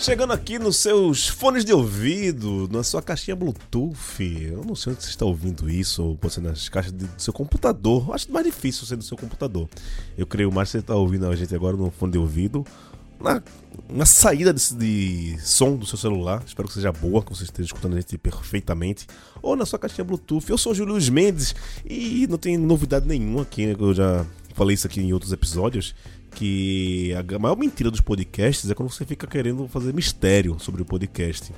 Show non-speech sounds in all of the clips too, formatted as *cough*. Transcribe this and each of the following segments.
Chegando aqui nos seus fones de ouvido, na sua caixinha Bluetooth. Eu não sei onde você está ouvindo isso, ou ser nas caixas do seu computador. Acho mais difícil ser no seu computador. Eu creio mais que você está ouvindo a gente agora no fone de ouvido. Na, na saída de, de, som do seu celular. Espero que seja boa, que você esteja escutando a gente perfeitamente. Ou na sua caixinha Bluetooth. Eu sou o Júlio Mendes e não tem novidade nenhuma aqui, né? Eu já falei isso aqui em outros episódios que a maior mentira dos podcasts é quando você fica querendo fazer mistério sobre o podcast.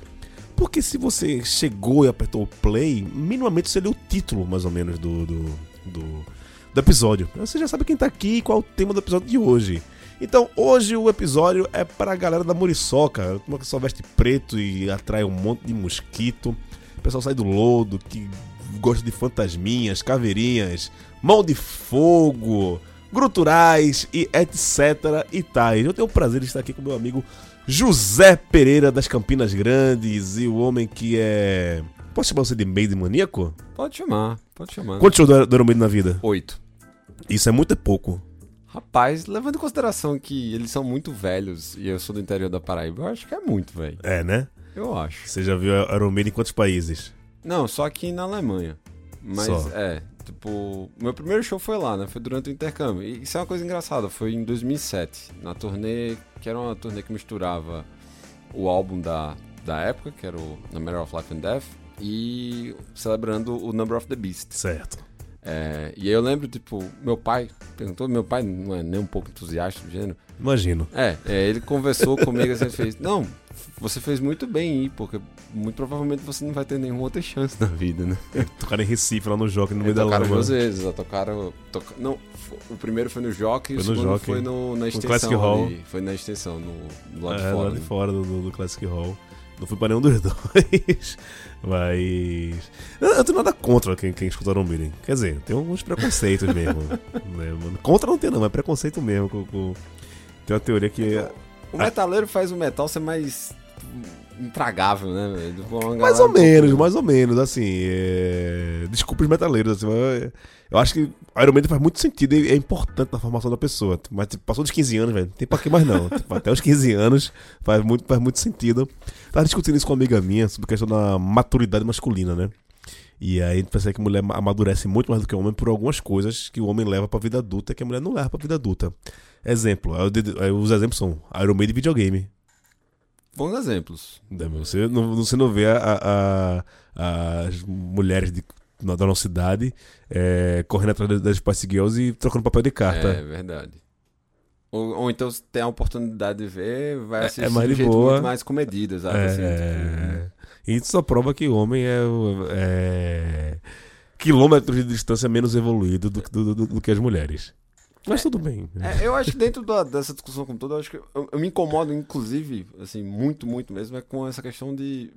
Porque se você chegou e apertou o play, minimamente você leu o título, mais ou menos, do, do, do, do episódio. Você já sabe quem tá aqui e qual é o tema do episódio de hoje. Então, hoje o episódio é para a galera da Muriçoca, uma que só veste preto e atrai um monte de mosquito. O pessoal sai do lodo, que gosta de fantasminhas, caveirinhas, mão de fogo, gruturais e etc e tais. Eu tenho o prazer de estar aqui com meu amigo José Pereira das Campinas Grandes e o homem que é. Posso chamar você de Maiden maníaco? Pode chamar, pode chamar. Quantos shows do Iron Maiden na vida? Oito. Isso é muito pouco. Rapaz, levando em consideração que eles são muito velhos e eu sou do interior da Paraíba, eu acho que é muito, velho. É, né? Eu acho. Você já viu Iron Maiden em quantos países? Não, só aqui na Alemanha. Mas Só. é, tipo, meu primeiro show foi lá, né? Foi durante o intercâmbio. E isso é uma coisa engraçada, foi em 2007, na turnê, que era uma turnê que misturava o álbum da, da época, que era o No Matter of Life and Death, e celebrando o Number of the Beast. Certo. É, e aí eu lembro, tipo, meu pai perguntou, meu pai não é nem um pouco entusiasta do gênero. Imagino. É, é, ele conversou comigo assim, fez, não, você fez muito bem aí, porque muito provavelmente você não vai ter nenhuma outra chance na vida, né? *laughs* Tocaram em Recife, lá no Jockey, no meio da tocaram lama. duas vezes, já tocaram. toca- Não, o primeiro foi no Jockey e o Foi no segundo Jockey. foi no, na extensão. Classic Hall. ali. Foi na extensão, no, do lado é, de fora. lá de né? fora do, do- do Classic Hall. Não fui pra nenhum dos *laughs* dois. Mas. Eu eu tenho nada contra quem, quem escuta Maiden. Quer dizer, tem alguns preconceitos *laughs* mesmo. né? Contra não tem, não, mas preconceito mesmo. Com, com- Tem uma teoria que. O metaleiro faz o metal ser mais tipo, intragável, né? Mais ou um pouco- menos, mais ou menos, assim. É... Desculpa os metaleiros, assim, mas eu acho que Iron Maiden faz muito sentido e é importante na formação da pessoa. Mas tipo, passou dos 15 anos, velho, não tem pra que mais não. Tipo, até os 15 anos faz muito, faz muito sentido. Tava discutindo isso com uma amiga minha sobre a questão da maturidade masculina, né? E aí a gente que a mulher amadurece muito mais do que o homem por algumas coisas que o homem leva pra vida adulta que a mulher não leva pra vida adulta. Exemplo, os exemplos são Iron Maiden e videogame. Bons exemplos. Né? Você não, você não vê a- a- as mulheres de- na- da nossa idade é, correndo atrás das Spice Girls e trocando papel de carta. É verdade. Ou, ou então, se tem a oportunidade de ver, vai É- assistir é mais de de jeito boa. muito mais comedido, sabe? Assim, tipo, É, E isso só prova que o homem é, é quilômetros de distância menos evoluído do, do- do- do que as mulheres. Mas tudo bem. É, eu acho que dentro da- dessa discussão como toda, eu acho que eu, eu me incomodo, inclusive, assim, muito, muito mesmo, é com essa questão de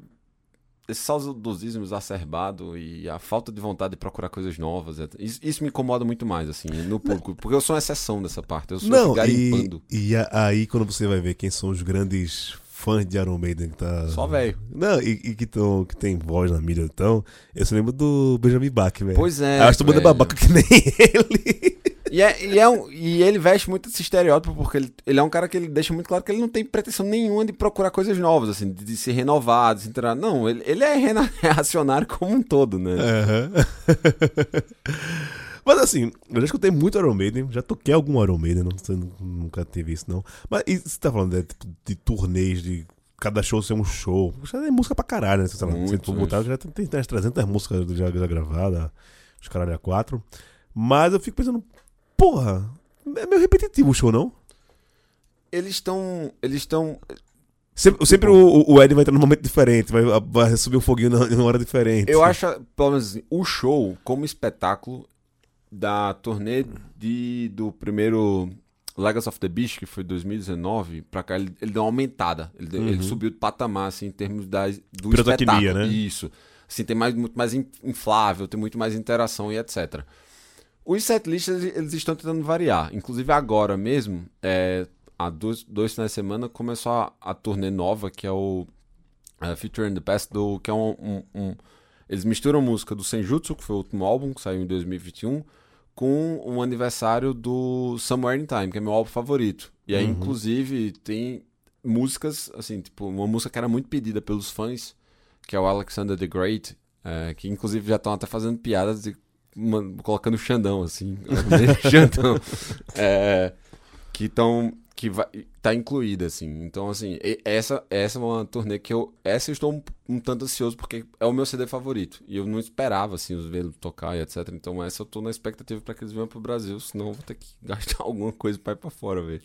esse saudosismo exacerbado e a falta de vontade de procurar coisas novas. Isso, isso me incomoda muito mais, assim, no público, porque eu sou uma exceção dessa parte, eu sou Não, e, garimpando. e a- aí quando você vai ver quem são os grandes fãs de Iron Maiden que tá. Só velho. Não, e, e que, tão, que tem voz na mídia então, eu se lembro do Benjamin Bach, velho. Pois é. Eu acho que todo mundo é babaca que nem *laughs* ele. E, é, e, é um- e ele veste muito esse estereótipo, porque ele, ele é um cara que ele deixa muito claro que ele não tem pretensão nenhuma de procurar coisas novas, assim, de, de se renovar, de se inteirar. Não, ele, ele é *laughs* reacionário como um todo, né? Aham. *laughs* Mas assim, eu já escutei muito Iron Maiden, já toquei algum Iron Maiden, não, você nu- nunca teve isso não. Mas e você tá falando né, tipo, de turnês, de cada show ser um show. Já é música pra caralho, né? Lá, se Muito, botar, já tem, tem umas 300 músicas já, já gravadas, os caralho a quatro. Mas eu fico pensando, porra, é meio repetitivo o show, não? Eles estão. Eles estão. Sempre, sempre o, o Ed vai entrar num momento diferente, vai, vai subir um foguinho na- em uma hora diferente. Eu acho, pelo menos, assim, o show como espetáculo da turnê de, do primeiro Legacy of the Beast, que foi 2019, pra cá, ele, ele deu uma aumentada. Ele, deu- ele Uhum. subiu de patamar, assim, em termos da, do espetáculo. né? Isso. Assim, tem mais, muito mais in- inflável, tem muito mais interação e etc. Os setlists, eles, estão tentando variar. Inclusive, agora mesmo, é, há dois, dois finais de semana, começou a, a turnê nova, que é o é, Future the Past, do, que é um, um- um- Eles misturam música do Senjutsu, que foi o último álbum, que saiu em 2021, com um aniversário do Somewhere in Time, que é meu álbum favorito. E aí, Uhum. inclusive, tem... músicas, assim, tipo, uma música que era muito pedida pelos fãs, que é o Alexander the Great, é, que inclusive já estão até fazendo piadas e uma, colocando Xandão, assim, *laughs* Xandão, é, que estão que vai, tá incluída, assim. Então, assim, essa, essa é uma turnê que eu. Essa eu estou um, um, tanto ansioso porque é o meu CD favorito. E eu não esperava, assim, os vê-lo tocar e etc. Então, essa eu tô na expectativa para que eles venham pro Brasil, senão eu vou ter que *laughs* gastar alguma coisa pra ir pra fora, velho.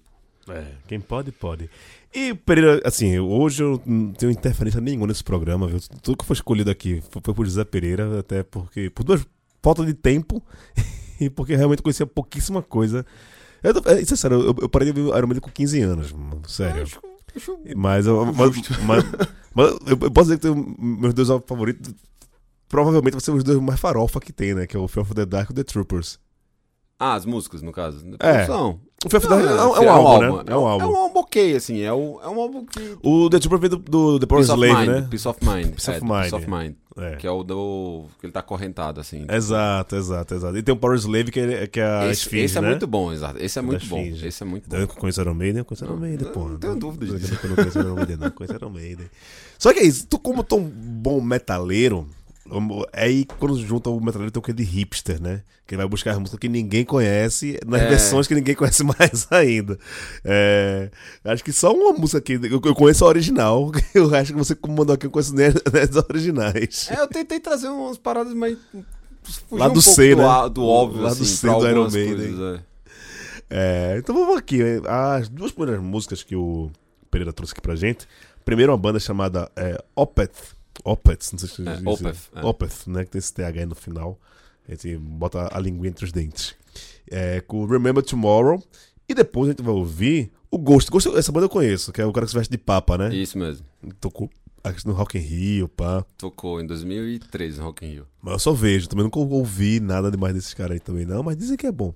É, quem pode, pode. E, Pereira, assim, hoje eu não tenho interferência nenhuma nesse programa, viu? Tudo que foi escolhido aqui foi por José Pereira, até porque. Por duas falta de tempo *laughs* e porque realmente conhecia pouquíssima coisa eu, é, isso é sério, eu, eu parei de ver Iron Man com 15 anos, mano, sério. Acho, acho mas, eu, mas, mas, mas, eu posso dizer que tem meus dois favoritos. Provavelmente vai ser os dois mais farofa que tem, né? Que é o Fear of the Dark e The Troopers. Ah, as músicas, no caso. É. São. O Fear Dark é, é, um, é, um álbum, né? É um álbum. É um álbum ok, assim. É um, é um álbum que. O The Trooper veio do, do The Power Slave, né? Peace of Mind. Peace of Mind. Peace of Mind. É. Que é o do. que ele tá acorrentado, assim. Exato, exato, exato. E tem o Power Slave, que é, que é a esse, Esfinge, esse é né? muito bom, exato. Esse é muito bom. Esse é muito bom. Eu conheço Iron Maiden, eu conheço Iron Maiden, pô. Não tenho dúvida disso. Eu não conheço Iron Maiden, não. Conheço Iron Maiden. Só que é isso, tu como tão bom metaleiro, é aí quando junta o metaleiro tem o que de hipster, né? Que vai buscar as músicas que ninguém conhece, nas é. versões que ninguém *laughs* conhece mais ainda. É, acho que só uma música aqui, eu conheço a original, *laughs* o resto que você mandou aqui eu conheço nem *laughs* as originais. É, eu tentei trazer umas paradas mais. Lá do um C, né? Do, do óbvio, Lá assim, do C do Iron Maiden. É. é. então vamos aqui. As duas primeiras músicas que o Pereira trouxe aqui pra gente. Primeiro, uma banda chamada é, Opeth Opeth, não sei se é, Opeth, é. Opeth, né? Que tem esse TH no final. A gente bota a língua entre os dentes. É, com Remember Tomorrow. E depois a gente vai ouvir o Ghost. Ghost essa banda eu conheço, que é o cara que se veste de papa, né? Isso mesmo. Tocou no Rock in Rio, pá. Tocou em 2013 no Rock in Rio. Mas eu só vejo, também nunca ouvi nada demais desses caras aí também não, mas dizem que é bom.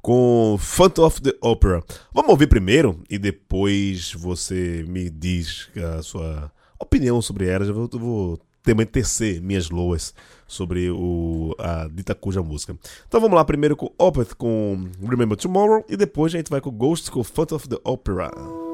Com Phantom of the Opera. Vamos ouvir primeiro e depois você me diz a sua opinião sobre elas. Eu vou, vou também tecer minhas loas sobre o, a dita cuja música. Então vamos lá, primeiro com Opeth com Remember Tomorrow e depois a gente vai com Ghost com Phantom of the Opera.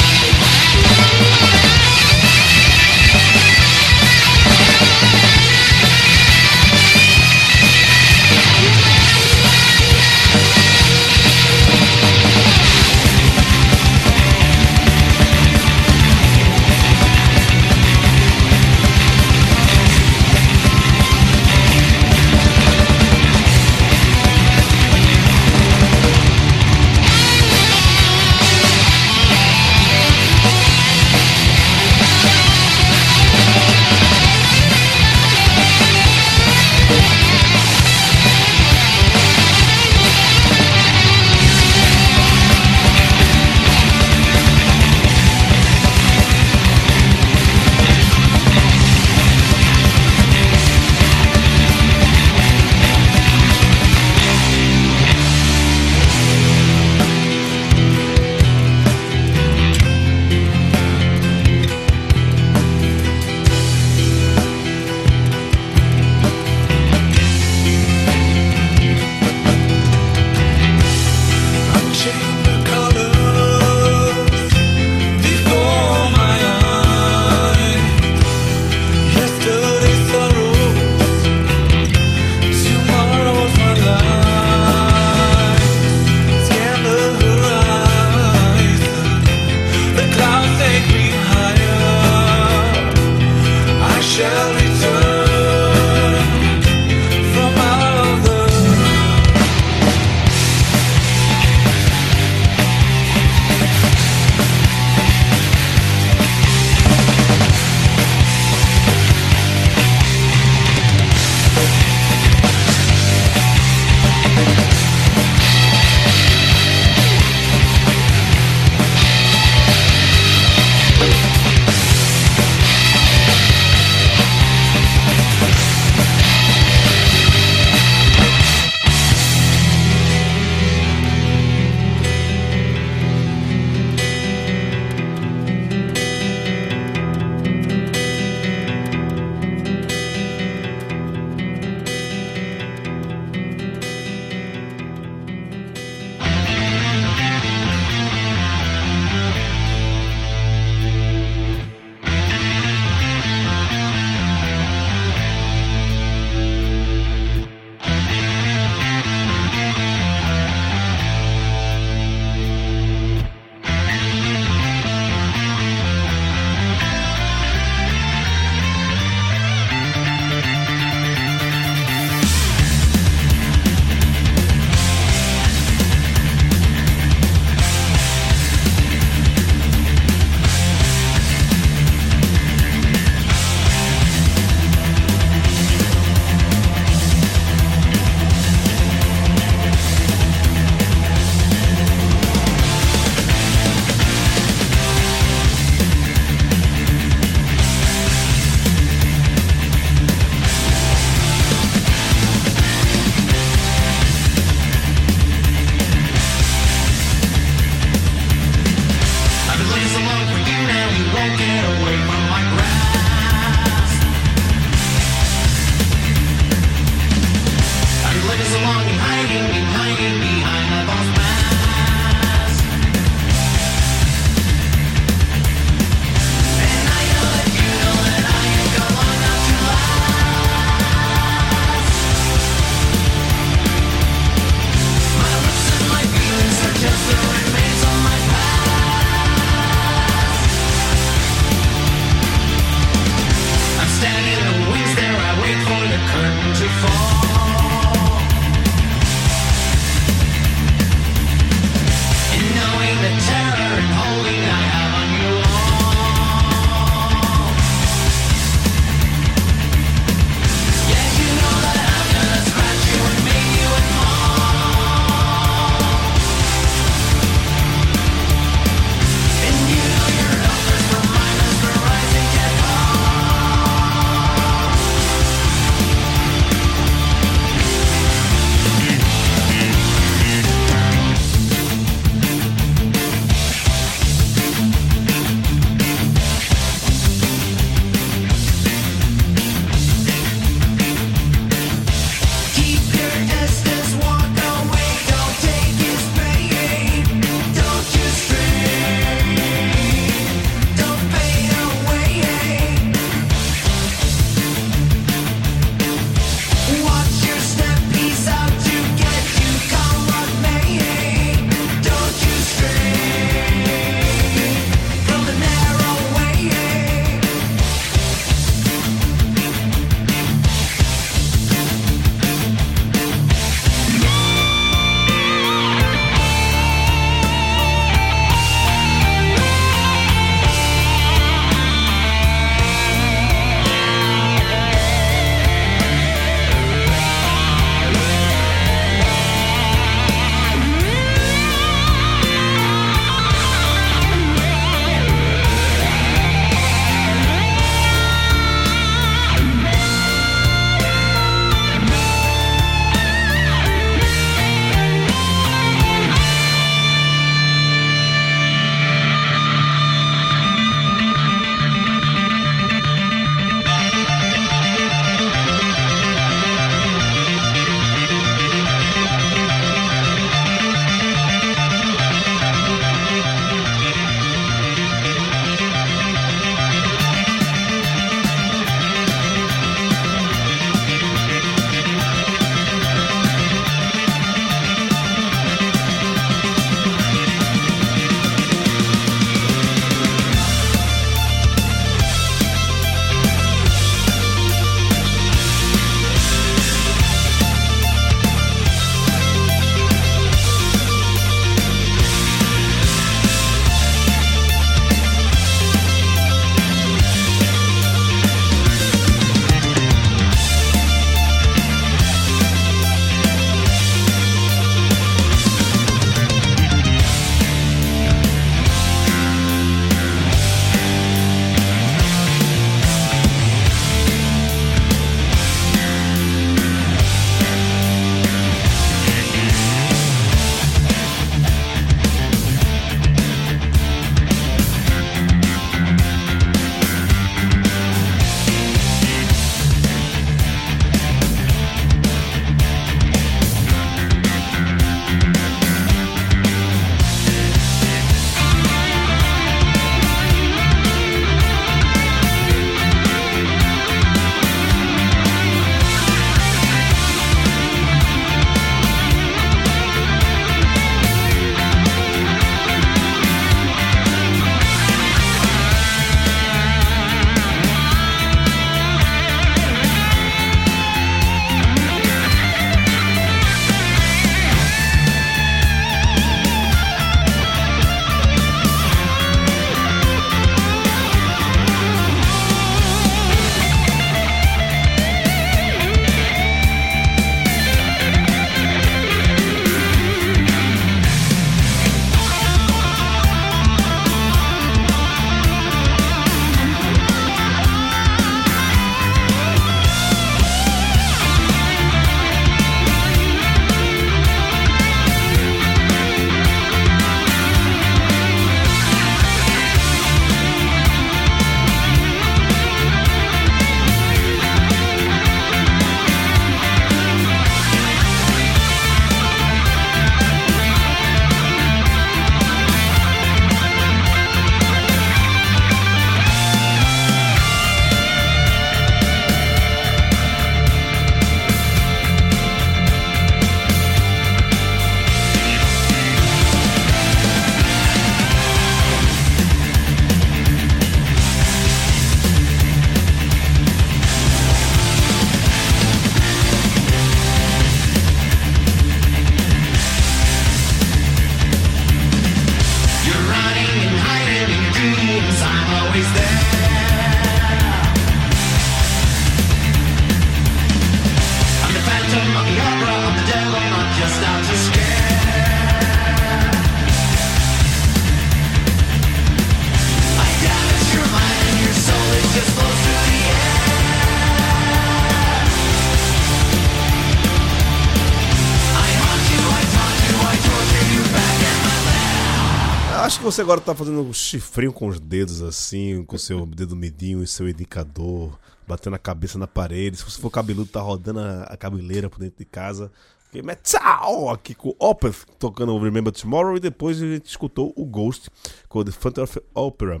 Você agora tá fazendo um chifrinho com os dedos assim, com seu dedo midinho e seu indicador, batendo a cabeça na parede. Se você for cabeludo, tá rodando a, cabeleira por dentro de casa. Porque metal aqui com Opeth tocando o Remember Tomorrow e depois a gente escutou o Ghost com The Phantom of Opera.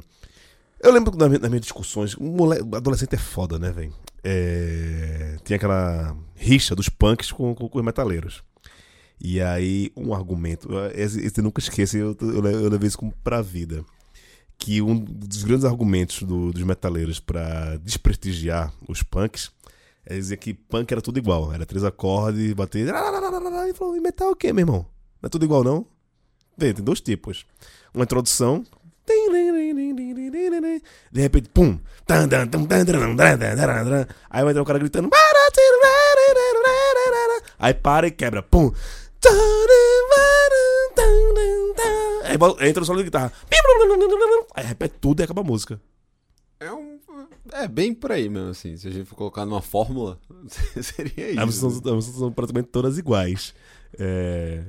Eu lembro minhas, das minhas discussões, moleque, adolescente é foda, né, velho? É, tinha aquela rixa dos punks com, com, com os metaleiros. E aí, um argumento, esse, esse eu nunca esqueço, eu, eu, eu levei isso pra vida. Que um dos grandes argumentos do, dos metaleiros para desprestigiar os punks é dizer que punk era tudo igual. Era três acordes, bater. E falou: e metal é o quê, meu irmão? Não é tudo igual, não? Vê, tem dois tipos. Uma introdução. De repente, pum. Aí vai entrar o cara gritando. Aí para e quebra. Pum. Aí entra o solo de guitarra. Aí repete tudo e acaba a música. É um. É bem por aí mesmo, assim. Se a gente for colocar numa fórmula, *laughs* seria isso. As músicas são, são praticamente todas iguais. É...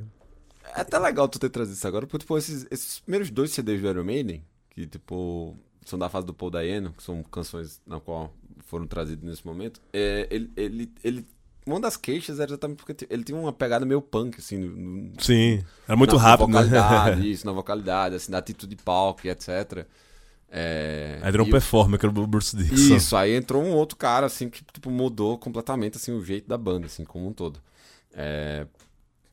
é até legal tu ter trazido isso agora, porque, tipo, esses, esses primeiros dois CDs do Iron Maiden, que, tipo, são da fase do Paul Dayano, que são canções na qual foram trazidas nesse momento, é, ele, ele, ele uma das queixas era exatamente porque ele tinha uma pegada meio punk, assim. No, Sim, era muito na, rápido, na vocalidade, né? *laughs* isso, na vocalidade, assim, na atitude de palco etc. É, aí entrou um performer, que era o Bruce Dixon. Isso, aí entrou um outro cara, assim, que tipo, mudou completamente assim, o jeito da banda, assim, como um todo. É,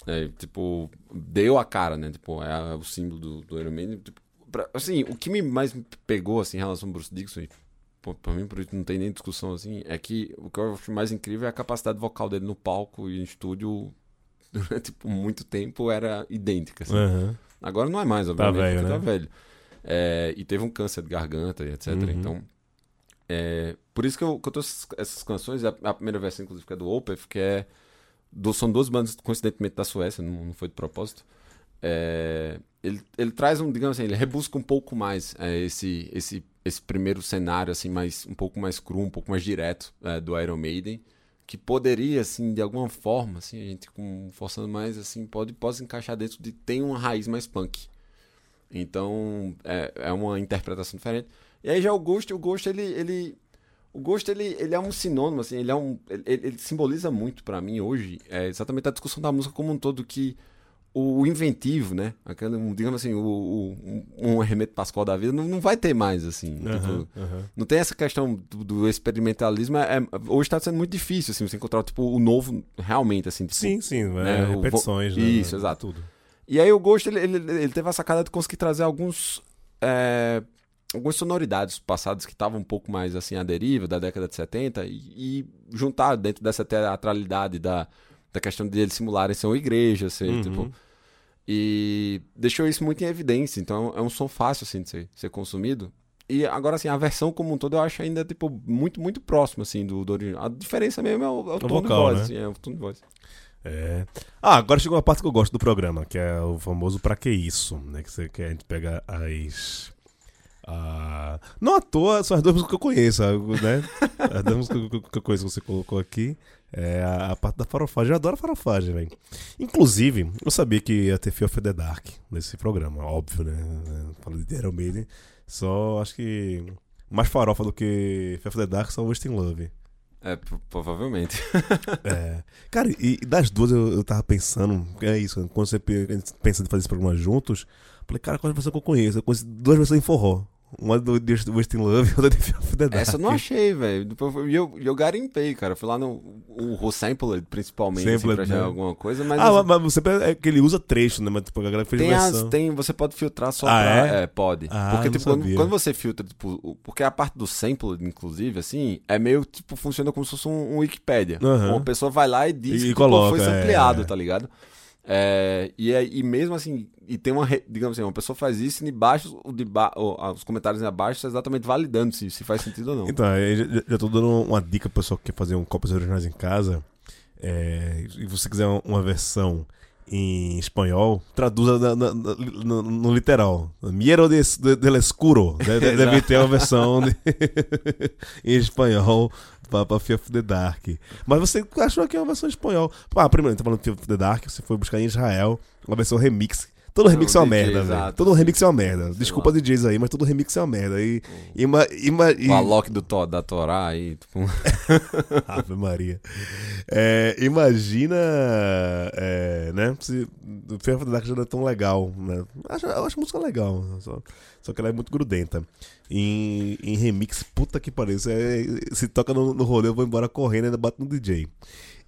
é, tipo, deu a cara, né? Tipo, é o símbolo do, do Iron Man. Tipo, pra, assim, o que me mais pegou, assim, em relação ao Bruce Dixon, pra mim, por isso não tem nem discussão assim, é que o que eu acho mais incrível é a capacidade vocal dele no palco e em estúdio *laughs* durante tipo, muito tempo era idêntica. Assim. Uhum. Agora não é mais, tá obviamente, tá velho, né? tá velho. É, e teve um câncer de garganta e etc. Uhum. Então, é, por isso que eu, que eu tô essas canções, a, a, primeira versão, inclusive, que é do Opeth, que é. Do, são duas bandas, coincidentemente, da Suécia, não, não foi de propósito. É, ele, ele traz um, digamos assim, ele rebusca um pouco mais é, esse, esse esse primeiro cenário assim mais um pouco mais cru, um pouco mais direto é, do Iron Maiden, que poderia assim de alguma forma, assim a gente com, forçando mais assim pode pode encaixar dentro de tem uma raiz mais punk. Então é, é uma interpretação diferente. E aí já o Ghost, o Ghost ele, ele o Ghost ele, ele é um sinônimo assim, ele é um ele, ele simboliza muito para mim hoje, é exatamente a discussão da música como um todo que o inventivo, né? Aquele, digamos assim, o, o, um Remeto Pascoal da vida não, não vai ter mais, assim. Uhum, tipo, uhum. Não tem essa questão do, do experimentalismo. É, hoje está sendo muito difícil, assim, você encontrar, tipo, o novo realmente, assim. Tipo, sim, sim, né? é, repetições, o, né? Isso, exato. Tudo. E aí o Ghost, ele, ele, ele, teve a sacada de conseguir trazer alguns... É, algumas sonoridades passadas que estavam um pouco mais, assim, à deriva, da década de 70, e, e juntar dentro dessa teatralidade da, da questão de eles simularem ser uma igreja, ser, uhum. tipo e deixou isso muito em evidência. Então é um som fácil assim, de ser, ser consumido. E agora, assim, a versão como um todo eu acho ainda, tipo, muito, muito próximo, assim, do, do original. A diferença mesmo é o, é o, o tom vocal, de voz, né? assim, é o tom de voz. É. Ah, agora chegou a parte que eu gosto do programa, que é o famoso Pra Que Isso, né? Que, você, que a gente pega as... Não à toa, são as duas músicas que eu conheço, né? *laughs* as duas músicas que eu conheço que você colocou aqui. É a, a, parte da farofagem. Eu adoro farofagem, velho. Inclusive, eu sabia que ia ter Fear of the Dark nesse programa, óbvio, né? Falando de Iron Maiden. Só acho que mais farofa do que Fear of the Dark são Wasting Love. É, provavelmente. *laughs* é. Cara, e das duas eu, eu tava pensando, é isso, quando você pensa em fazer esse programa juntos, falei, cara, qual é a versão que eu conheço? Eu conheço duas versões em forró. Uma do West in Love e outra de Fear of the Dark. Essa eu não achei, velho. E eu, eu garimpei, cara. Fui lá no o, o principalmente, assim, pra achar né? alguma coisa. Mas, ah, assim, mas você é que ele usa trecho, né? Mas tipo, a galera fez tem versão. As, tem, você pode filtrar só ah, pra... É? é? pode. Ah, porque, tipo, quando, quando, você filtra, tipo... Porque a parte do sample, inclusive, assim, é meio, tipo, funciona como se fosse um, um Wikipedia. Uhum. Uma pessoa vai lá e diz e, que tipo, coloca, foi ampliado, é. tá ligado? É, e, e mesmo assim, e tem uma, digamos assim, uma pessoa faz isso e embaixo, o de ba os comentários abaixo estão exatamente validando se, se faz sentido ou não. Então, eu já, tô dando uma dica pro pessoal que quer fazer um cópias originais em casa. É, e você quiser uma, versão em espanhol, traduza na, na, na, no, no, literal. Miero de, de, del escuro. Né? *laughs* Deve ter uma versão de *laughs* em espanhol para of the Dark. Mas você achou que é uma versão espanhol. Ah, primeiro, tá falando de of the Dark, você foi buscar em Israel uma versão remix Todo remix é uma DJ, merda, velho. Todo sim. remix é uma merda. Desculpa, lá. DJs aí, mas todo remix é uma merda. E, ima, ima, e- O Alok do to, da Torá aí, tipo, *laughs* Ave Maria. É, imagina, é, né? Se o Fear of the Dark já não é tão legal, né? Acho- Eu acho a música legal, só, só que ela é muito grudenta. Em, em remix, puta que pariu. é- se toca no, no rolê, eu vou embora correndo e ainda bato no DJ.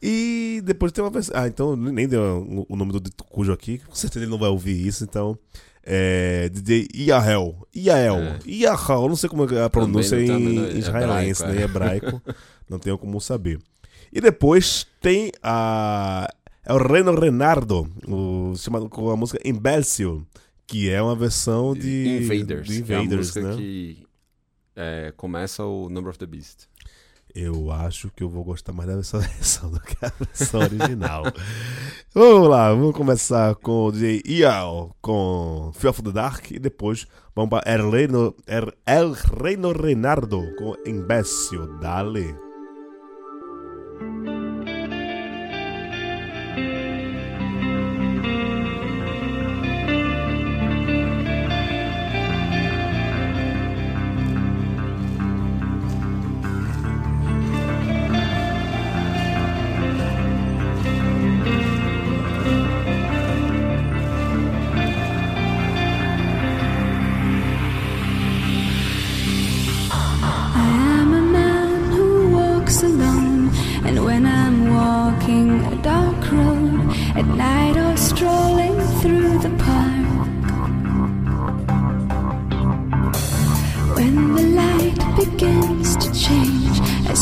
E depois tem uma versão. Ah, então nem deu o- nome do Cujo aqui, com certeza ele não vai ouvir isso, então. É, DJ Iael. Iael. É. Iael, eu não sei como é a pronúncia não- em, também não- em israelense, hebraico, né? Em é. hebraico. *laughs* não tenho como saber. E depois tem a. É o Reno Renardo, o, chamado, com a música Imbécil, que é uma versão de. Invaders. de é a Invaders, música né? que é, começa o Number of the Beast. Eu acho que eu vou gostar mais dessa *laughs* versão do que a versão original. *laughs* vamos lá, vamos começar com o DJ Ial com Fear of the Dark e depois vamos para El Reino, El, El Reino Renardo com Imbécil. Dale.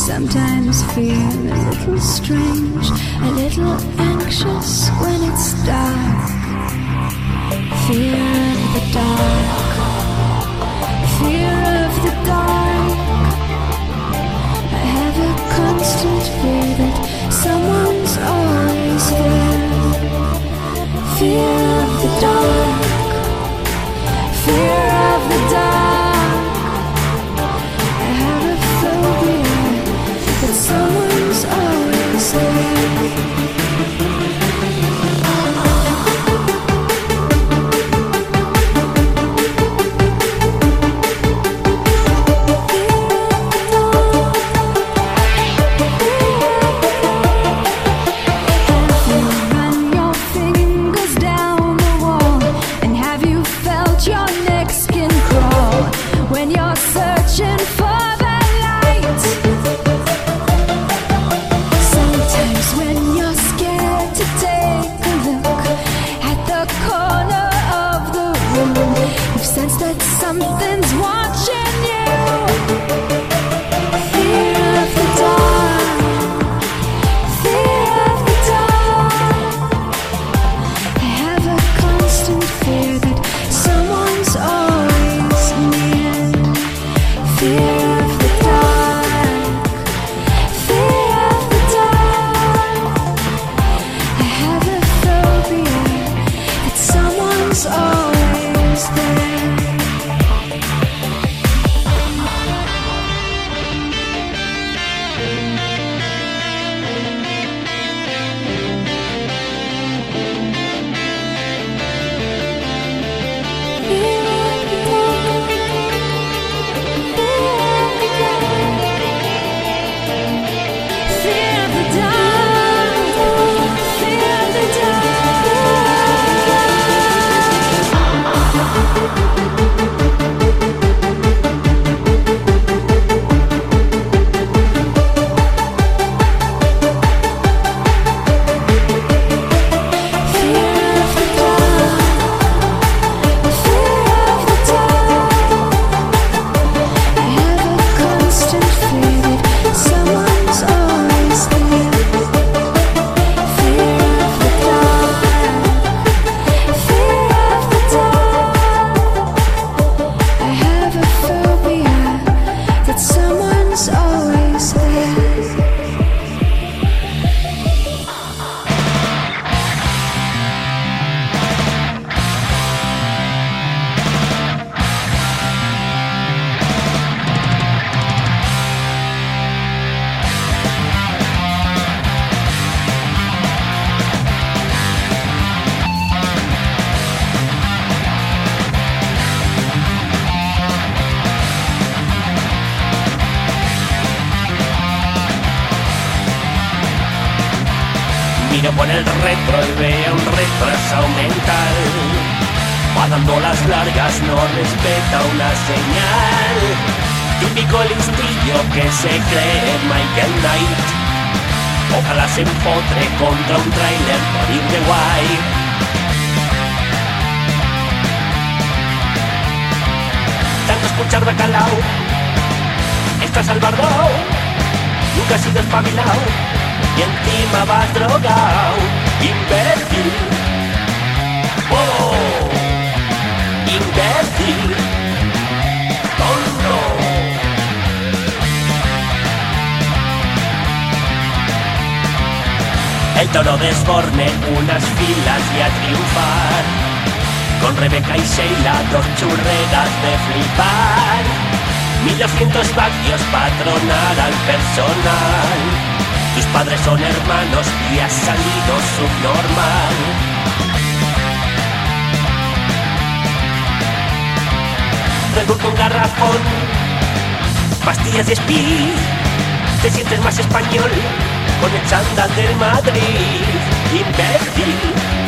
Sometimes feel a little strange, a little anxious when it's dark. Fear of the dark. Fear of the dark. I have a constant fear that someone's always there. Fear of the dark. Drogado, imbécil. Oh, imbécil, tonto. El toro desborne unas filas y a triunfar. Con Rebeca y Sheila, dos churreras de flipar. 1200 vatios patronar al personal. Tus padres son hermanos y has salido subnormal. Red Bull con garrafón, pastillas de speed. Te sientes más español con el chándal del Madrid. Imbécil.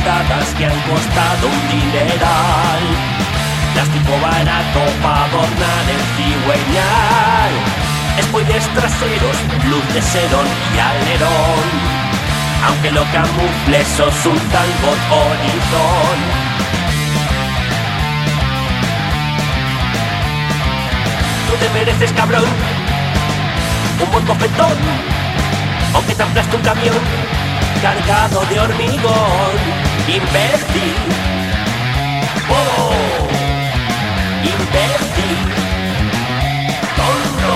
Tintadas que han costado un dineral. Plástico barato para adornar el cigüeñal. Spoilers traseros, luz de serón y alerón. Aunque lo camufle, sos un talbot horizon. Tú te mereces, cabrón, un buen bofetón. Aunque te aplaste un camión cargado de hormigón, imbécil. Oh, imbécil. Tonto.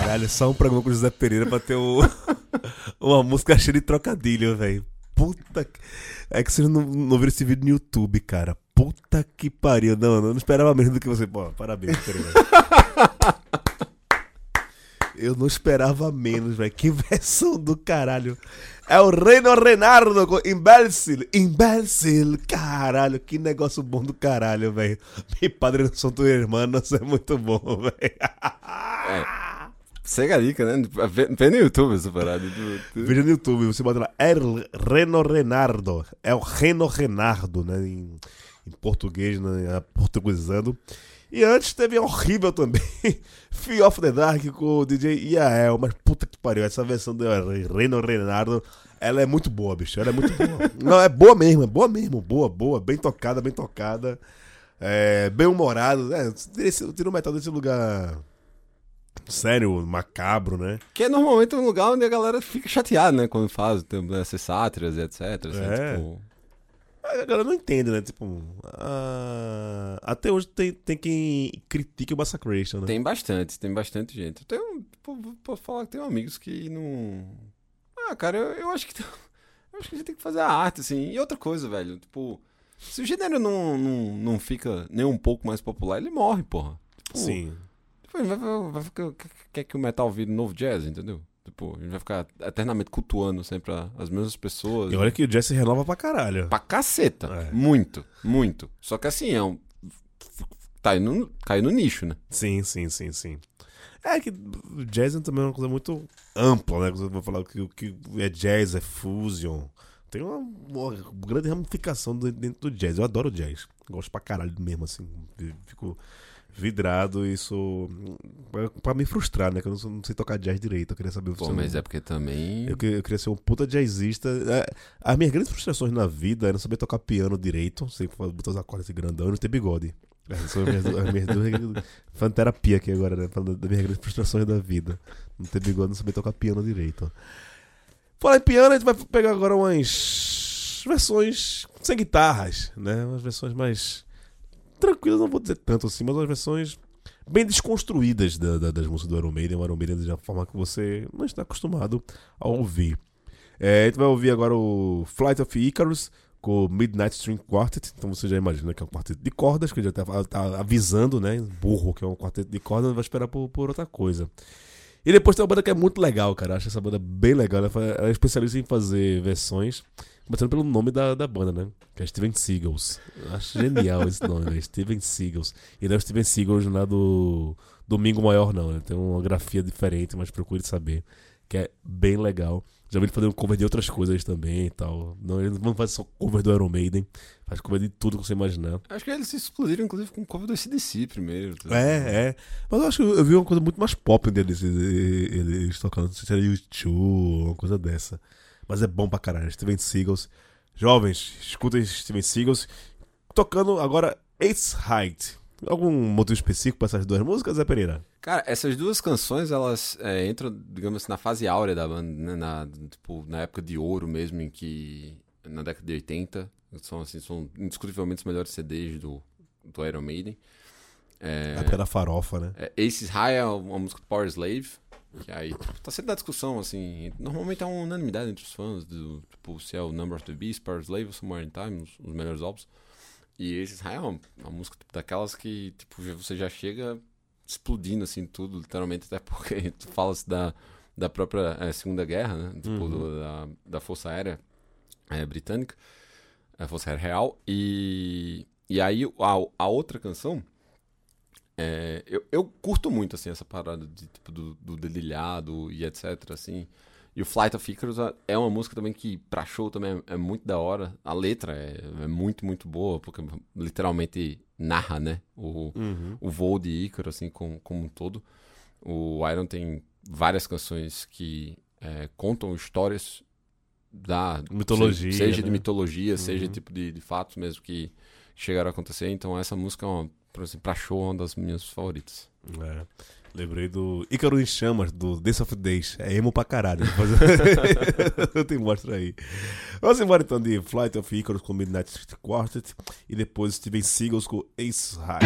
Caralho, só um programa com o José Pereira pra ter o... *laughs* uma música cheia de trocadilho, velho. Puta que... É que vocês não, não viram esse vídeo no YouTube, cara. Puta que pariu. Não, eu não esperava menos do que você. Pô, parabéns, Pereira. *laughs* Eu não esperava menos, velho. Que versão do caralho. É o Reino Renardo com Imbécil. Imbécil. Caralho, que negócio bom do caralho, velho. Mi padre não são tus hermanos. É muito bom, velho. Segue a dica, né? Vê, no YouTube essa parada. Veja no YouTube, você bota lá, é Reno Renardo. É o Reno Renardo, né? Em, em português, né? Portuguesando. E antes teve horrível também. *laughs* Fear of the Dark com o DJ Iael. Mas puta que pariu, essa versão do Reno Renardo, ela é muito boa, bicho. Ela é muito boa. *laughs* Não, é boa mesmo, é boa mesmo. Boa, boa. Bem tocada, bem tocada. É, bem humorado. É, tira esse- tira o metal desse lugar. Sério, macabro, né? Que é normalmente um lugar onde a galera fica chateada, né? Quando faz tem essas sátiras e etc. assim, É. tipo, A galera não entende, né? Tipo, até hoje tem, tem quem critique o Massacration, né? Tem bastante, tem bastante gente. Eu tenho, tipo, posso falar que tenho amigos que não. Ah, cara, eu, eu acho que. *laughs* Eu acho que a gente tem que fazer a arte, assim. E outra coisa, velho, tipo. Se o gênero não, não, não fica nem um pouco mais popular, ele morre, porra. Tipo, Sim. Vai, vai, vai ficar, quer que o metal vire novo jazz, entendeu? Tipo, a gente vai ficar eternamente cultuando sempre as mesmas pessoas. E olha que o Jesse renova pra caralho. Pra caceta. É. Muito, muito. Só que assim, é um. Tá no, cai no nicho, né? Sim, sim, sim, sim. É que o jazz também é uma coisa muito ampla, né? Eu vou falar que o que é jazz, é fusion. Tem uma, uma grande ramificação dentro do jazz. Eu adoro jazz. Gosto pra caralho mesmo, assim. Fico, vidrado, isso. pra- Pra me frustrar, né? Que eu não, não sei tocar jazz direito. Eu queria saber Pô, se eu- mas é porque também. Eu, eu queria ser um puta jazzista. É, As minhas grandes frustrações na vida eram saber tocar piano direito, sem botar os acordes grandão e não ter bigode. Essas são as minhas, as minhas duas. *laughs* Fazendo terapia aqui agora, né? Falando das minhas grandes frustrações da vida. Não ter bigode não saber tocar piano direito. Falar em piano, a gente vai pegar agora umas versões sem guitarras, né? Umas versões mais tranquilas, não vou dizer tanto assim, mas umas versões bem desconstruídas da- da- das músicas do Iron Maiden. O Iron Maiden de uma forma que você não está acostumado a ouvir. É, a gente vai ouvir agora o Flight of Icarus com Midnight String Quartet. Então você já imagina que é um quarteto de cordas, que já tá, tá avisando, né? Burro que é um quarteto de cordas, vai esperar por, por outra coisa. E depois tem uma banda que é muito legal, cara. Acho essa banda bem legal. Ela é especialista em fazer versões, começando pelo nome da, da banda, né? Que é Steven Seagals. Eu acho genial esse nome, velho. Steven Seagals. E não é o Steven Seagals lá do Domingo Maior, não. Né? Tem uma grafia diferente, mas procure saber. Que é bem legal. Já vi ele fazendo cover de outras coisas também e tal. Não, ele não faz só cover do Iron Maiden, faz cover de tudo que você imaginar. Acho que eles se explodiram, inclusive, com cover do CDC primeiro. tá? É, é. Mas eu acho que eu vi uma coisa muito mais pop deles, eles, eles tocando, não sei se era YouTube, uma coisa dessa. Mas é bom pra caralho. Steven Seagals. Jovens, escutem Steven Seagals. Tocando agora Ace Height. Algum motivo específico pra essas duas músicas, Zé Pereira? Cara, essas duas canções, elas é, entram, digamos assim, na fase áurea da banda, né? Na, tipo, na época de ouro mesmo, em que. Na década de 80. São, assim, são indiscutivelmente os melhores CDs do, do Iron Maiden. É, Na época da farofa, né? é, Aces High é uma música do Power Slave. Que aí tipo, tá sempre da discussão, assim. Normalmente é uma unanimidade entre os fãs do tipo, se é o Number of the Beast, Power Slave ou Somewhere in Time, os, os melhores álbuns. E Aces High é uma, uma música tipo, daquelas que tipo, você já chega explodindo assim tudo, literalmente, até porque *laughs* tu fala-se da, da própria eh, Segunda Guerra, né? Tipo, Uhum. do- da, da Força Aérea eh, Britânica, a Força Aérea Real. E, e aí a, a outra canção. É, eu, eu curto muito, assim, essa parada de, tipo, do, do dedilhado e etc, assim. E o Flight of Icarus é- uma música também que, pra show, também é, é muito da hora. A letra é, é muito, muito boa, porque literalmente narra, né? O, Uhum. o voo de Ícaro, assim, como, como um todo. O Iron tem várias canções que é, contam histórias da... Mitologia, se- Seja de né? mitologia, seja Uhum. tipo de, de fatos mesmo que chegaram a acontecer. Então essa música é uma, por exemplo, pra show é uma das minhas favoritas. É. Lembrei do Ícaro em Chamas, do Dance of Days. É emo pra caralho. *laughs* Mas... eu te mostro aí. Vamos embora então de Flight of Icarus com Midnight Street Quartet e depois Steven Seagals com Ace High.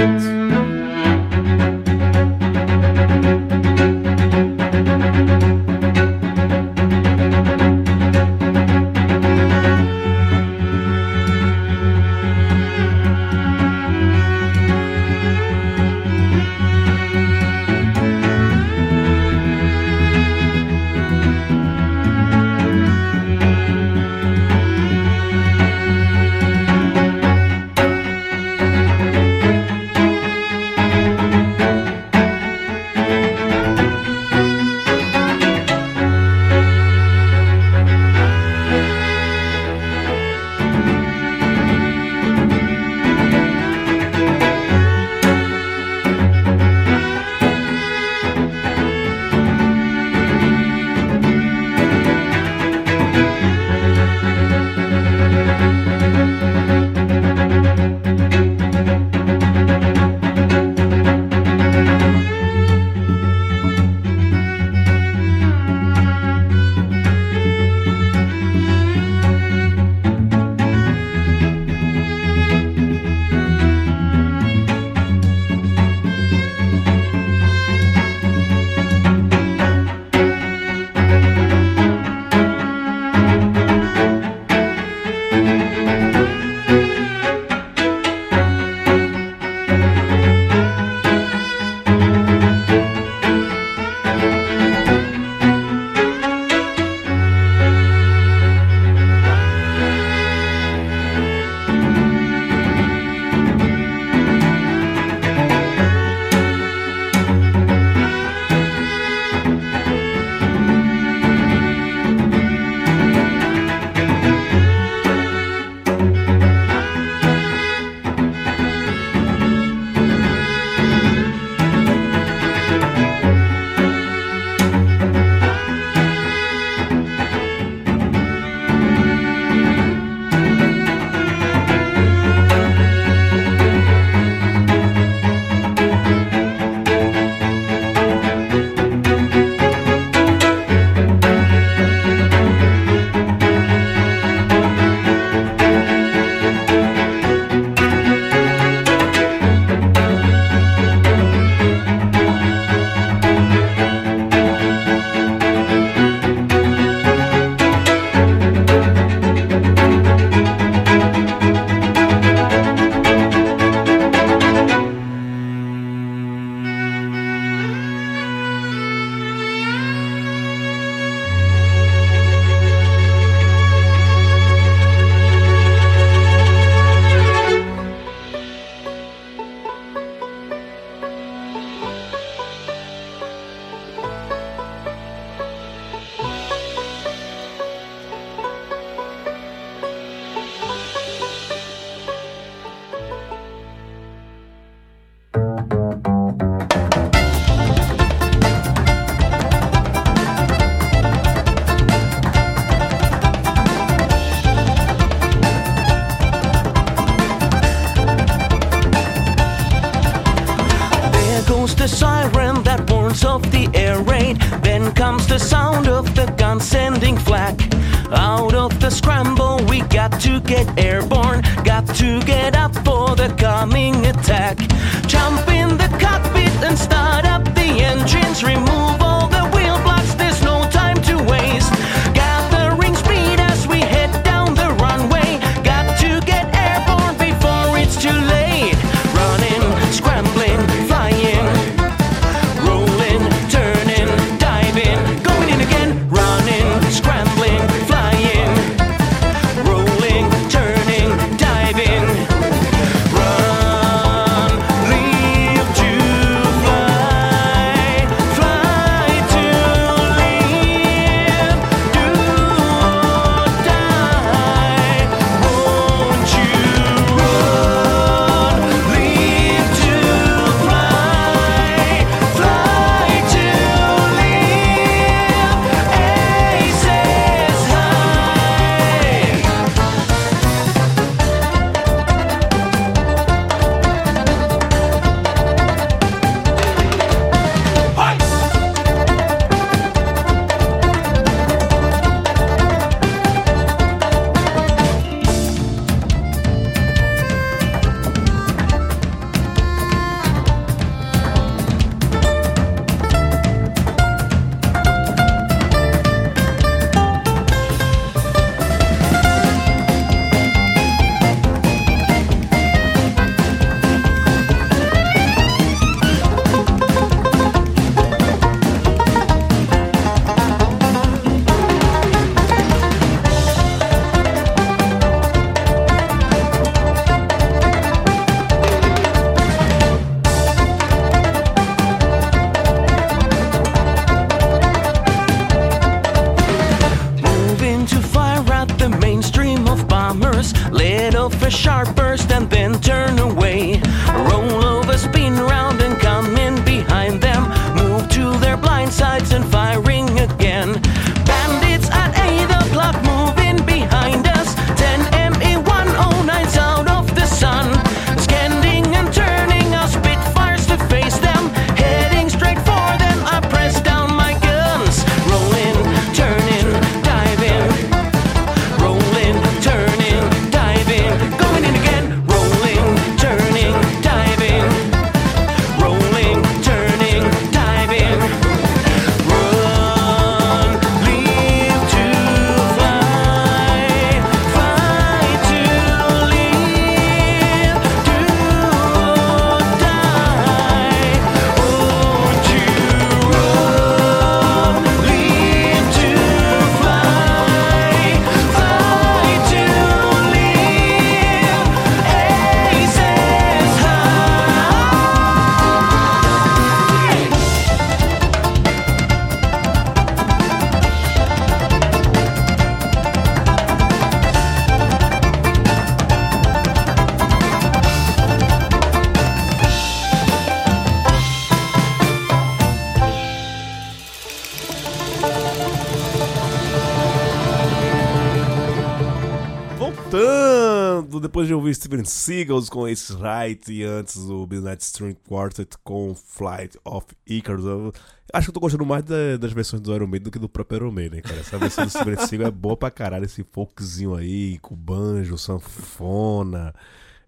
Depois de ouvir Steven Seagals com Ace Wright e antes o Midnight String Quartet com Flight of Icarus. Eu acho que eu tô gostando mais da- das versões do Iron Maiden do que do próprio Iron Maiden, cara. Essa versão do Steven *laughs* Seagal é boa pra caralho, esse folkzinho aí, com banjo, sanfona.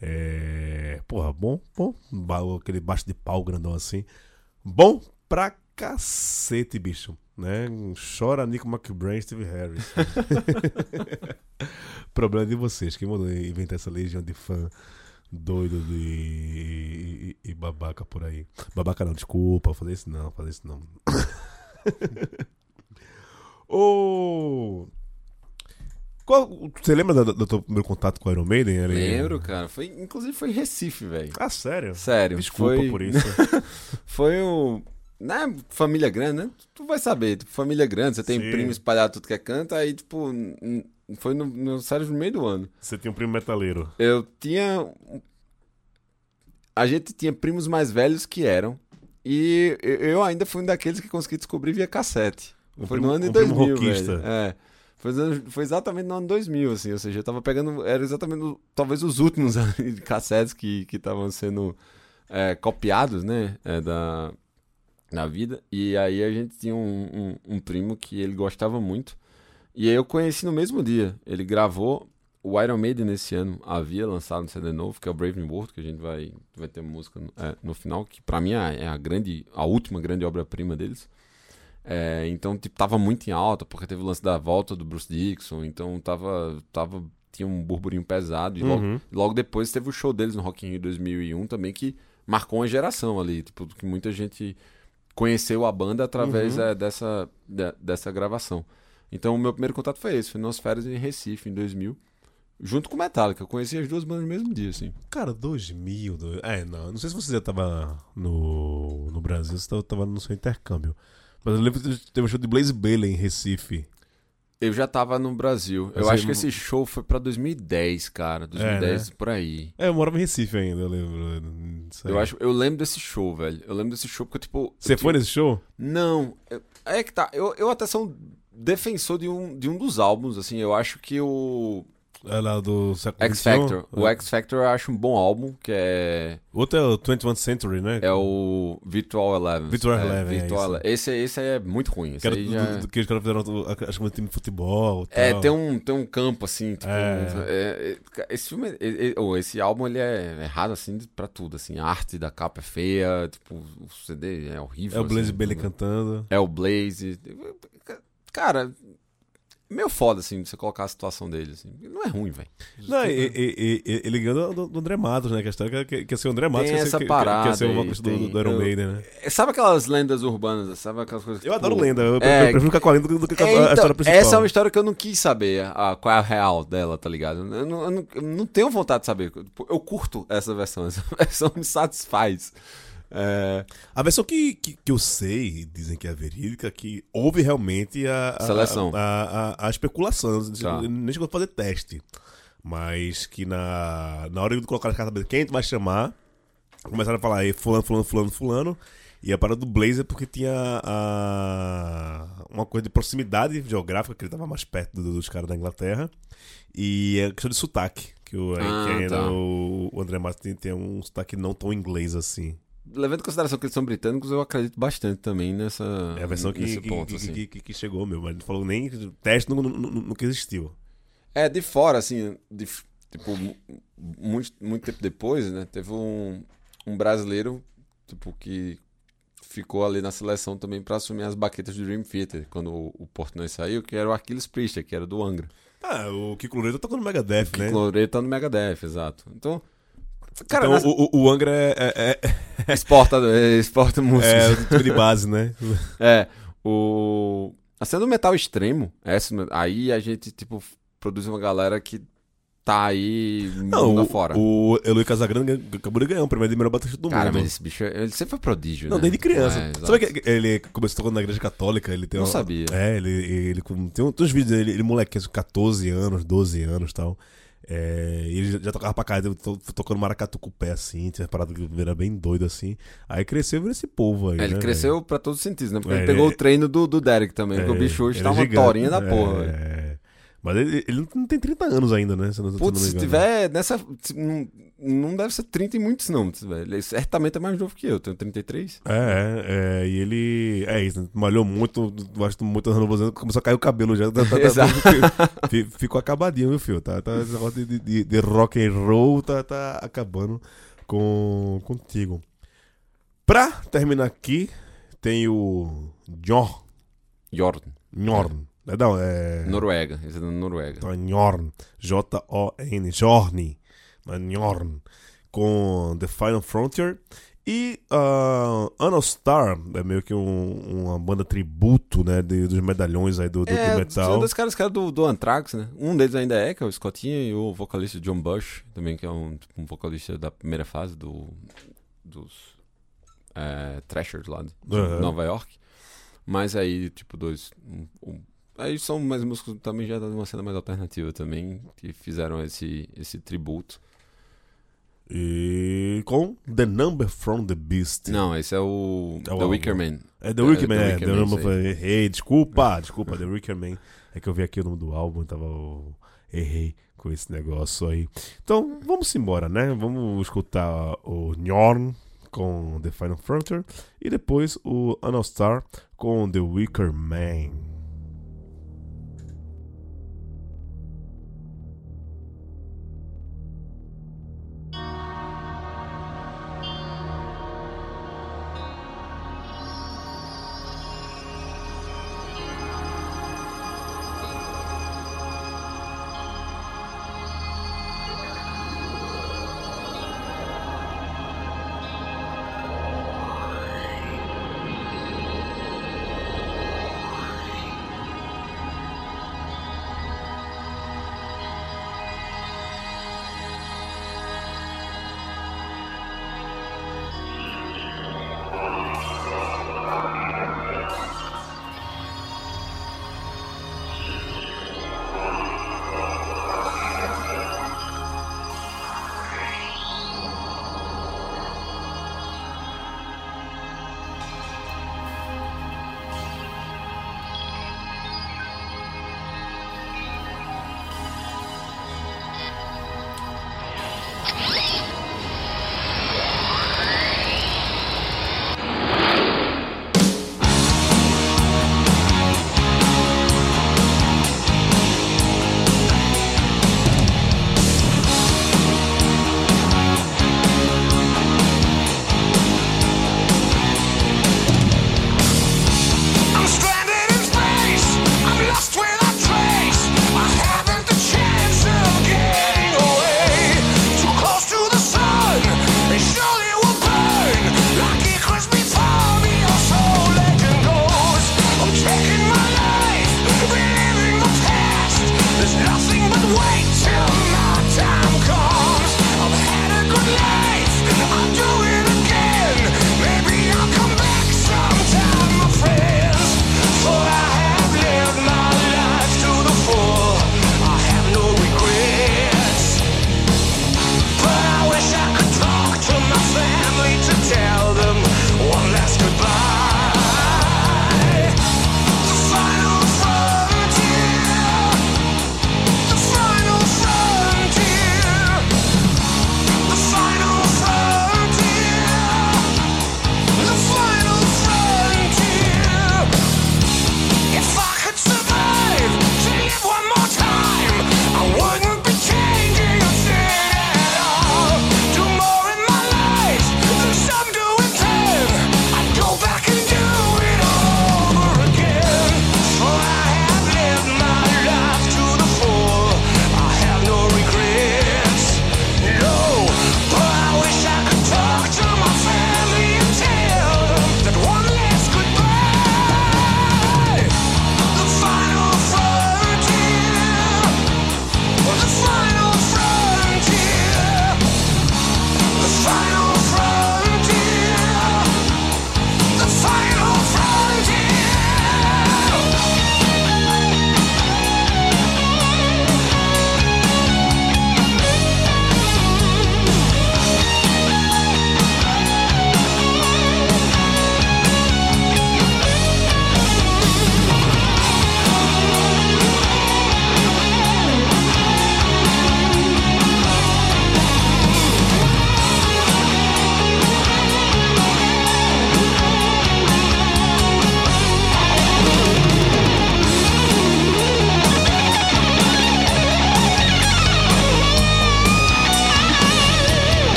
É... Porra, bom, bom. Aquele baixo de pau grandão assim. Bom pra cacete, bicho. Né? Chora Nico McBrain e Steve Harris. *laughs* Problema de vocês. Quem mandou inventar essa legião de fã doido de... e, e- e babaca por aí? Babaca não, desculpa. Fazer isso não, fazer isso não. *laughs* Ô. Qual, você lembra do, do teu primeiro contato com o Iron Maiden? Lembro, cara. Foi, inclusive foi em Recife, velho. Ah, sério? Sério. Desculpa foi, por isso. *laughs* Foi o. Né, família grande, né? Tu vai saber, tipo, família grande, você tem Sim. primo espalhado tudo que é canto, aí, tipo, foi no, no sério no meio do ano. Você tinha um primo metaleiro. Eu tinha. A gente tinha primos mais velhos que eram. E eu- ainda fui um daqueles que consegui descobrir via cassete. Um foi primo- no ano de um primo 2000, rockista. velho. É. Foi, foi exatamente no ano 2000, assim. Ou seja, eu tava pegando. Era exatamente. talvez os últimos *laughs* cassetes que estavam sendo é, copiados, né? é, da, na vida. E aí a gente tinha um, um, um primo que ele gostava muito. E aí eu conheci no mesmo dia. Ele gravou o Iron Maiden nesse ano. Havia lançado um CD novo, que é o Brave New World, que a gente vai, vai ter música no, é, no final, que pra mim é a grande, a última grande obra-prima deles. É, então, tipo, tava muito em alta, porque teve o lance da volta do Bruce Dixon, então tava, tava tinha um burburinho pesado. E logo, Uhum. logo depois teve o show deles no Rock in Rio 2001 também, que marcou uma geração ali, tipo, que muita gente conheceu a banda através Uhum. é, dessa, de- dessa gravação. Então, o meu primeiro contato foi esse, foi nas férias em Recife, em 2000, junto com Metallica. Eu conheci as duas bandas no mesmo dia, assim. Cara, 2000. do- É, não. Não sei se você já tava no, no Brasil, você tava, tava no seu intercâmbio. Mas eu lembro que teve um show de Blaze Bailey em Recife. Eu já tava no Brasil. Eu Esse acho que esse show foi pra 2010, cara. 2010, por aí. É, eu morava em Recife ainda, eu lembro. Aí. Eu, acho, eu lembro desse show, velho. Eu lembro desse show porque, tipo. Você eu foi tinha- nesse show? Não. eu- É que tá. Eu, eu até sou um defensor de um, de um dos álbuns, assim. Eu acho que o É lá do século X? Factor. O X Factor eu acho um bom álbum, que é. Outro é o 21th Century, né? É o Virtual Eleven. Virtual é, Eleven, é Virtual. Eleven. Esse, esse é muito ruim. Que, Esse era aí do- já... do- que os caras fizeram, acho que um time de futebol. É, tal. tem um, tem um campo assim, tipo. É. é, é, esse filme, é- é- ou esse álbum ele é errado assim pra tudo, assim. A arte da capa é feia, tipo, o CD é horrível. É o Blaze assim, Bailey né? cantando. É o Blaze. Cara, meio foda, assim, você colocar a situação dele, assim. Não é ruim, velho. Não, e, e- e- ele ganhou do, do André Matos, né? Que a história que, que ia ser o André Matos. Tem que ia ser- parada ser o vocalista do, do Iron Maiden, né? É, Sabe aquelas lendas urbanas? Sabe aquelas coisas que, Eu tipo, adoro lenda. Eu, é, eu prefiro ficar com a lenda do que com a, É, a então, história principal. Essa é uma história que eu não quis saber a, qual é a real dela, tá ligado? Eu não, eu não- eu não tenho vontade de saber. Eu curto essa versão, *laughs* essa versão me satisfaz. É, A versão que, que, que eu sei, dizem que é verídica, que houve realmente a, a, Seleção. a, a, a especulação. Tá. Nem chegou a fazer teste. Mas que na, na hora de colocar as cartas, quem tu vai chamar, começaram a falar aí, fulano, fulano, fulano, fulano. E a parada do Blazer porque tinha a, uma coisa de proximidade geográfica, que ele tava mais perto do- dos caras da Inglaterra. E a questão de sotaque. Que, o, Ah, que tá. o, o André tem, tem um sotaque não tão inglês assim. Levando em consideração que eles são britânicos, eu acredito bastante também nessa. É a versão que, que, ponto, que, assim. que, que- chegou, meu. Mas não falou nem. Teste no, no, no que existiu. É, de fora, assim, de, tipo, mu- muito, muito tempo depois, né? Teve um, um brasileiro, tipo, que ficou ali na seleção também pra assumir as baquetas do Dream Theater, quando o, o Portnoy saiu, que era o Aquiles Priester, que era do Angra. Ah, o Kiko Loureiro tá tocando Megadeth, né? Cloreiro tá no Megadeth, exato. Então, cara, então nessa- o, o, o Angra é, é, exporta, é, exporta é, músicas. é o time de base, né? *laughs* É, o. A cena do metal extremo, essa, aí a gente, tipo, produz uma galera que tá aí Não, mundo o, Eloy Casagrande acabou de ganhar o primeiro de melhor baterista do Cara, mundo. mas esse bicho, ele sempre foi prodígio, Não, né? desde criança. É. Sabe que ele começou tocando na igreja católica? Ele tem Não uma- sabia. É, ele, ele, com- tem um- tem uns vídeos dele, ele moleque, 14 anos, 12 anos e tal. É, e ele já, tocava pra tô- tocando maracatu com o pé assim, tinha parado que era bem doido assim. Aí cresceu virou esse povo aí. É, ele né, cresceu pra todos os sentidos, né? Porque É, ele pegou o treino do, do Derek também, porque o bicho hoje tá é uma gigante. torinha da porra, velho. É. Mas ele, ele não tem 30 anos ainda, né? Se, não- se Putz, não me se tiver nessa. se- Não, não deve ser 30 e muitos, não. Ele certamente é mais novo que eu, tenho 33. É, é, é, e ele. É isso, malhou muito, gosto muito das novas começou a cair o cabelo já. Tá, tá- tá- Exato. ficou acabadinho, meu filho. Tá, tá, esse negócio de, de, de rock and roll tá, tá acabando com, contigo. Pra terminar aqui, tem o Jorn. Jordan, Jorn. É, Não, é. Noruega. Esse é da Noruega. Então é Njorn. J-O-N. Jorn. Njorn. Com The Final Frontier. E uh, Anostar é meio que um- uma banda tributo, né? de- dos medalhões aí do, do, É, do metal. dois caras que eram do, do Anthrax, né? Um deles ainda é, que é o Scottinha, e o vocalista John Bush, também, que é um, um vocalista da primeira fase do, dos é, Thrashers lá de Aham. Nova York. Mas aí, tipo, dois. um- um- aí são mais músicos também já de uma cena mais alternativa também, que fizeram esse, esse tributo. E com The Number from the Beast. Não, esse é o É The. Wicker Man. É The É, Wicker The Man, é. The Number. Errei, desculpa, desculpa, The Wicker Man. É que eu vi aqui o nome do álbum, tava. eu Errei com esse negócio aí. Então, vamos embora, né? Vamos escutar o Njorn com The Final Frontier e depois o Star com The Wicker Man.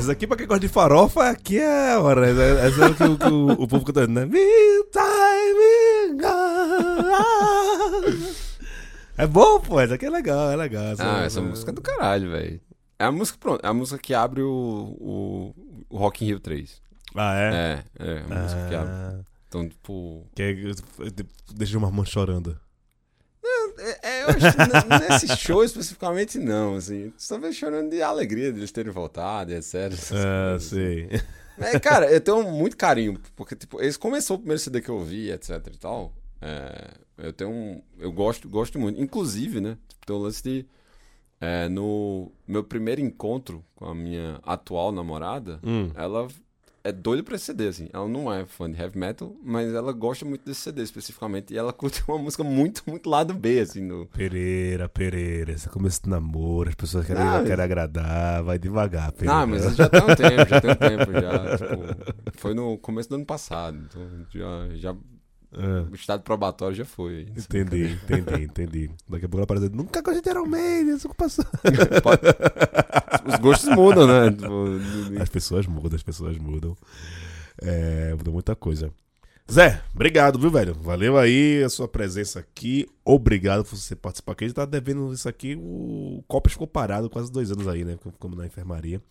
essa aqui, pra quem gosta de farofa, aqui é a hora. Essa é o que o, que o, o povo cantando, né? Ah. É bom, pô, essa aqui é legal, é legal. Essa, ah, é essa é... música é do caralho, velho. É a música, pronto, é a música que abre o, o, Rock in Rio 3. Ah, é? É, é, a ah. música que abre. Ah. Então, tipo. Que é, deixa o Marmão chorando. É, é, eu acho nesse show especificamente não, assim. Vejo chorando de alegria de eles terem voltado etc. coisas, assim. sei. É, cara, eu tenho muito carinho, porque, tipo, eles começou o primeiro CD que eu vi, etc e tal. É, eu tenho um. Eu gosto, gosto muito. Inclusive, né? Tipo, tem o lance de. é, no meu primeiro encontro com a minha atual namorada, Hum. ela é doida pra esse CD, assim. Ela não é fã de heavy metal, mas ela gosta muito desse CD especificamente. E ela curte uma música muito, muito lado B, assim, no. Pereira, Pereira, esse começo de namoro, as pessoas querem, Não, querem agradar, vai devagar, Pereira. Ah, mas já tem um tempo, já tem um tempo já. Tipo, foi no começo do ano passado. Então já, já Ah, o estado probatório já foi. entendi, entendi, entendi. Daqui a pouco ela dizer, nunca gostei de Iron Maiden, essa ocupação. *laughs* Os gostos mudam, né? As pessoas mudam, as pessoas mudam. É, mudou muita coisa. Zé, obrigado, viu, velho? Valeu aí a sua presença aqui. Obrigado por você participar aqui. A gente tá devendo isso aqui. O Copas ficou parado quase dois anos aí, né? Como na enfermaria.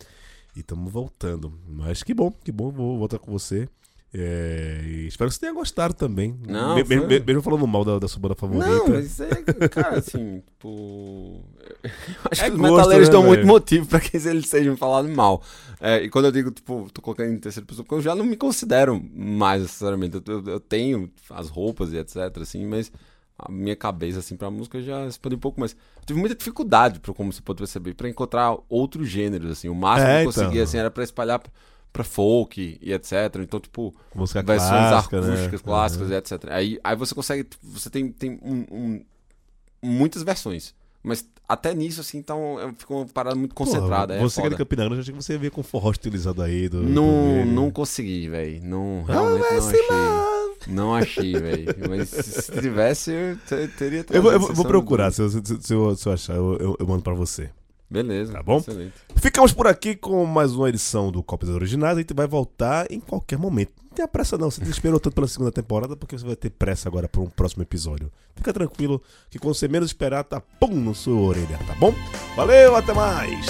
E estamos voltando. Mas que bom, que bom. Vou voltar com você. É, espero que você tenha gostado também. Não, Me- foi- me- mesmo falando mal da, da sua banda favorita. Não, mas é, cara, assim, tipo. *laughs* Acho É que os gosto, metaleiros né, dão muito motivo pra que eles sejam falados mal. É, e quando eu digo, tipo, tô colocando em terceira pessoa, porque eu já não me considero mais necessariamente. Eu, eu- tenho as roupas e etc, assim, mas a minha cabeça, assim, pra música já expandiu um pouco mais. Eu tive muita dificuldade, como você pode perceber, pra encontrar outros gêneros, assim. O máximo É, que eu conseguia, então. assim, era pra espalhar pra, pra folk e etc. Então, tipo, Música versões clássica, né? acústicas, clássicas Uhum. e etc. Aí, aí você consegue. Você tem, tem um- um- muitas versões. Mas até nisso, assim, então é- ficou uma parada muito concentrada. Porra, é você que é de. Campina Grande, eu achei que você ia ver com forró estilizado aí. Do, do Não, vídeo. não consegui, velho. Não, Ah, realmente vai não se lá. achei. Não achei, velho. Mas se, se tivesse, eu te- teria Eu vou, eu trazido, vou- procurar, se, eu- se eu, se eu achar, eu, eu- eu mando pra você. Beleza. Tá bom? Excelente. Ficamos por aqui com mais uma edição do Copas Originais. A gente vai voltar em qualquer momento. Não tenha pressa, não. Você esperou tanto pela segunda temporada porque você vai ter pressa agora para um próximo episódio. Fica tranquilo que quando você menos esperar, tá pum no sua orelha, tá bom? Valeu, até mais!